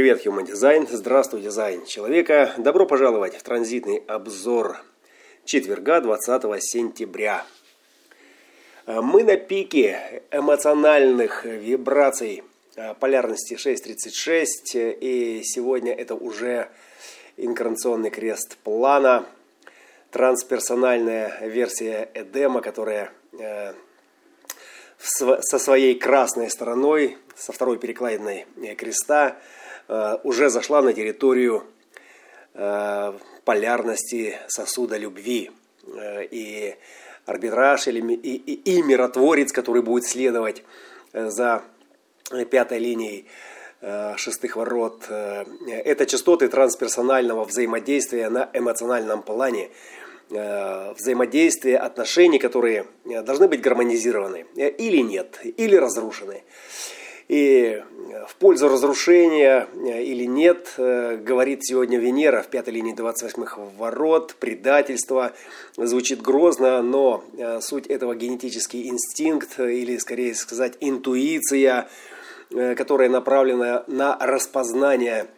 Привет, Human Design. Здравствуй, дизайн человека. Добро пожаловать в транзитный обзор четверга, 20 сентября. Мы на пике эмоциональных вибраций э, полярности 6.36. И сегодня это уже инкарнационный крест плана, трансперсональная версия Эдема, которая э, со своей красной стороной, со второй перекладиной э, креста, Э, уже зашла на территорию э, полярности сосуда любви. Э, и арбитраж или, и, и, и миротворец, который будет следовать за пятой линией шестых ворот. Это частоты трансперсонального взаимодействия на эмоциональном плане. Взаимодействие отношений, которые должны быть гармонизированы или нет, или разрушены. И в пользу разрушения э, или нет, э, говорит сегодня Венера в пятой линии 28-х ворот, предательство. Звучит грозно, но э, суть этого генетический инстинкт, или скорее сказать интуиция, которая направлена на распознание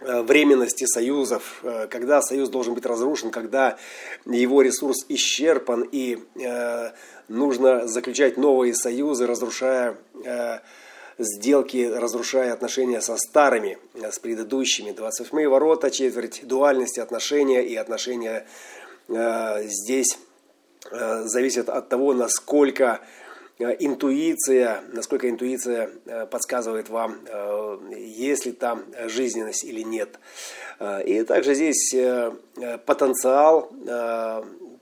временности союзов, когда союз должен быть разрушен, когда его ресурс исчерпан и нужно заключать новые союзы, разрушая сделки, разрушая отношения со старыми, э, с предыдущими. 28 ворота, четверть дуальности отношения и отношения э, здесь э, зависят от того, насколько э, интуиция, насколько интуиция э, подсказывает вам, есть ли там жизненность или нет. И также здесь потенциал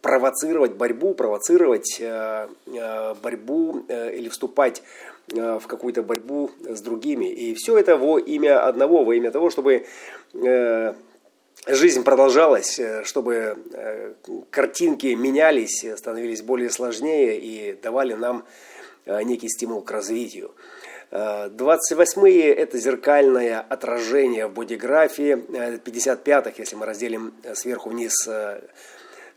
провоцировать борьбу, провоцировать борьбу или вступать в какую-то борьбу с другими. И все это во имя одного, во имя того, чтобы э, жизнь продолжалась, э, чтобы картинки менялись, становились более сложнее и давали нам некий стимул к развитию. 28-е – это зеркальное отражение в бодиграфии. 55-х, если мы разделим сверху вниз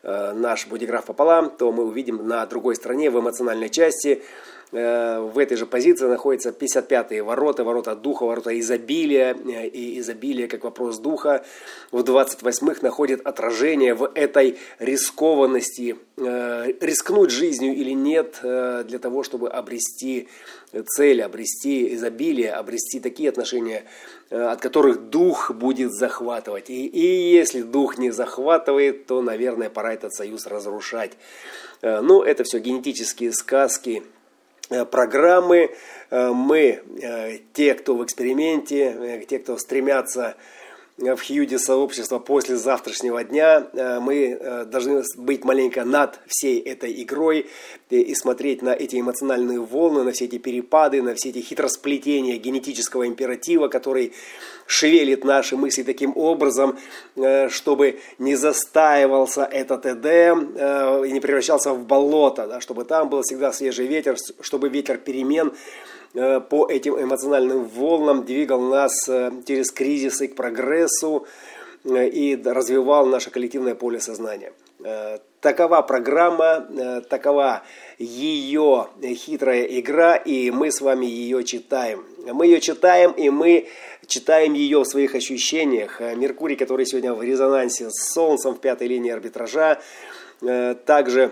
наш бодиграф пополам, то мы увидим на другой стороне в эмоциональной части – Э, в этой же позиции находятся 55-е ворота, ворота духа, ворота изобилия, э, и изобилие как вопрос духа. В 28-х находит отражение в этой рискованности, э, рискнуть жизнью или нет, для того, чтобы обрести цель, обрести изобилие, обрести такие отношения, от которых дух будет захватывать. И, и если дух не захватывает, то, наверное, пора этот союз разрушать. Ну, это все генетические сказки, Э, программы. Э, мы, э, те, кто в эксперименте, те, кто стремятся в Хьюди сообщества после завтрашнего дня. Мы должны быть маленько над всей этой игрой и смотреть на эти эмоциональные волны, на все эти перепады, на все эти хитросплетения генетического императива, который шевелит наши мысли таким образом, э, чтобы не застаивался этот Эдем э, и не превращался в болото, чтобы там был всегда свежий ветер, чтобы ветер перемен э, по этим эмоциональным волнам двигал нас через кризисы к прогрессу и развивал наше коллективное поле сознания. Такова программа, такова ее хитрая игра, и мы с вами ее читаем. Мы ее читаем, и мы читаем ее в своих ощущениях. Э, Меркурий, который сегодня в резонансе с Солнцем в пятой линии арбитража, э, также э,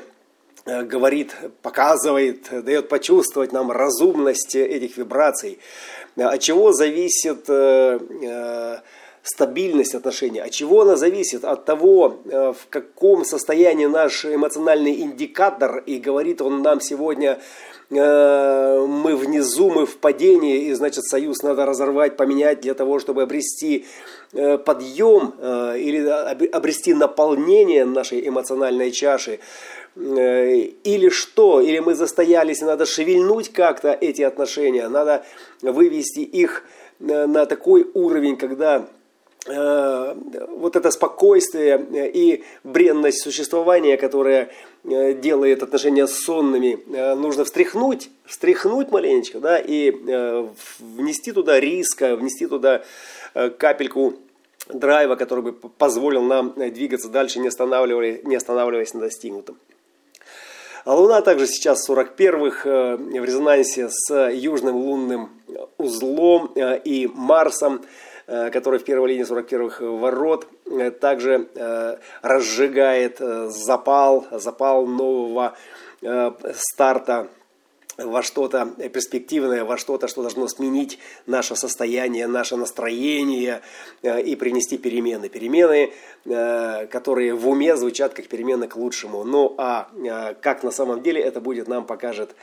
говорит, показывает, дает почувствовать нам разумность этих вибраций. От чего зависит стабильность отношений. От чего она зависит? От того, в каком состоянии наш эмоциональный индикатор. И говорит он нам сегодня Э, мы внизу, мы в падении, и значит союз надо разорвать, поменять для того, чтобы обрести э, подъем э, или обрести наполнение нашей эмоциональной чаши. Или что? Или мы застоялись, и надо шевельнуть как-то эти отношения, надо вывести их на такой уровень, когда Э, вот это спокойствие э, и бренность существования, которое э, делает отношения сонными, нужно встряхнуть, встряхнуть маленечко, да, и внести туда риска, внести туда капельку драйва, который бы позволил нам двигаться дальше, не останавливаясь, не останавливаясь на достигнутом. А Луна также сейчас 41-х в резонансе с южным лунным узлом и Марсом – который в первой линии 41-х ворот, также разжигает запал, запал нового старта во что-то перспективное, во что-то, что должно сменить наше состояние, наше настроение э, и принести перемены. Перемены, э, которые в уме звучат как перемены к лучшему. Ну а э, как на самом деле это будет, нам покажет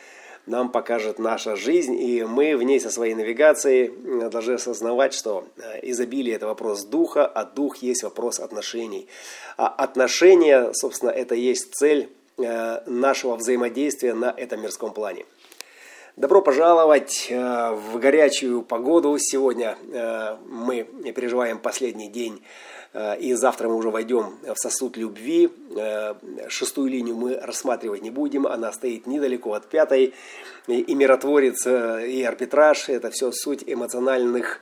нам покажет наша жизнь, и мы в ней со своей навигацией должны осознавать, что изобилие – это вопрос духа, а дух есть вопрос отношений. А отношения, собственно, это есть цель нашего взаимодействия на этом мирском плане. Добро пожаловать э, в горячую погоду. Сегодня э, мы переживаем последний день, э, и завтра мы уже войдем в сосуд любви. Шестую линию мы рассматривать не будем, она стоит недалеко от пятой. И миротворец, и арбитраж – это все суть эмоциональных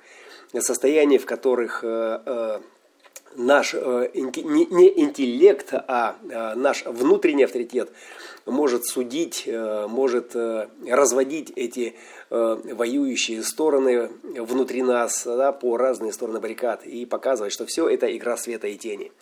состояний, в которых наш э, не интеллект, а э, наш внутренний авторитет может судить, э, может разводить эти воюющие стороны внутри нас да, по разные стороны баррикад и показывать, что все это игра света и тени.